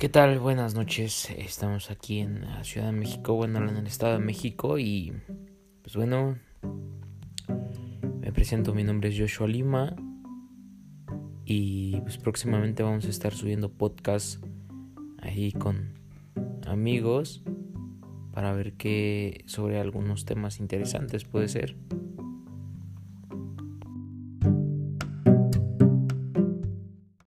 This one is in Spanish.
¿Qué tal? Buenas noches. Estamos aquí en la Ciudad de México, bueno, en el Estado de México y pues bueno, me presento, mi nombre es Joshua Lima y pues próximamente vamos a estar subiendo podcast ahí con amigos para ver qué sobre algunos temas interesantes puede ser.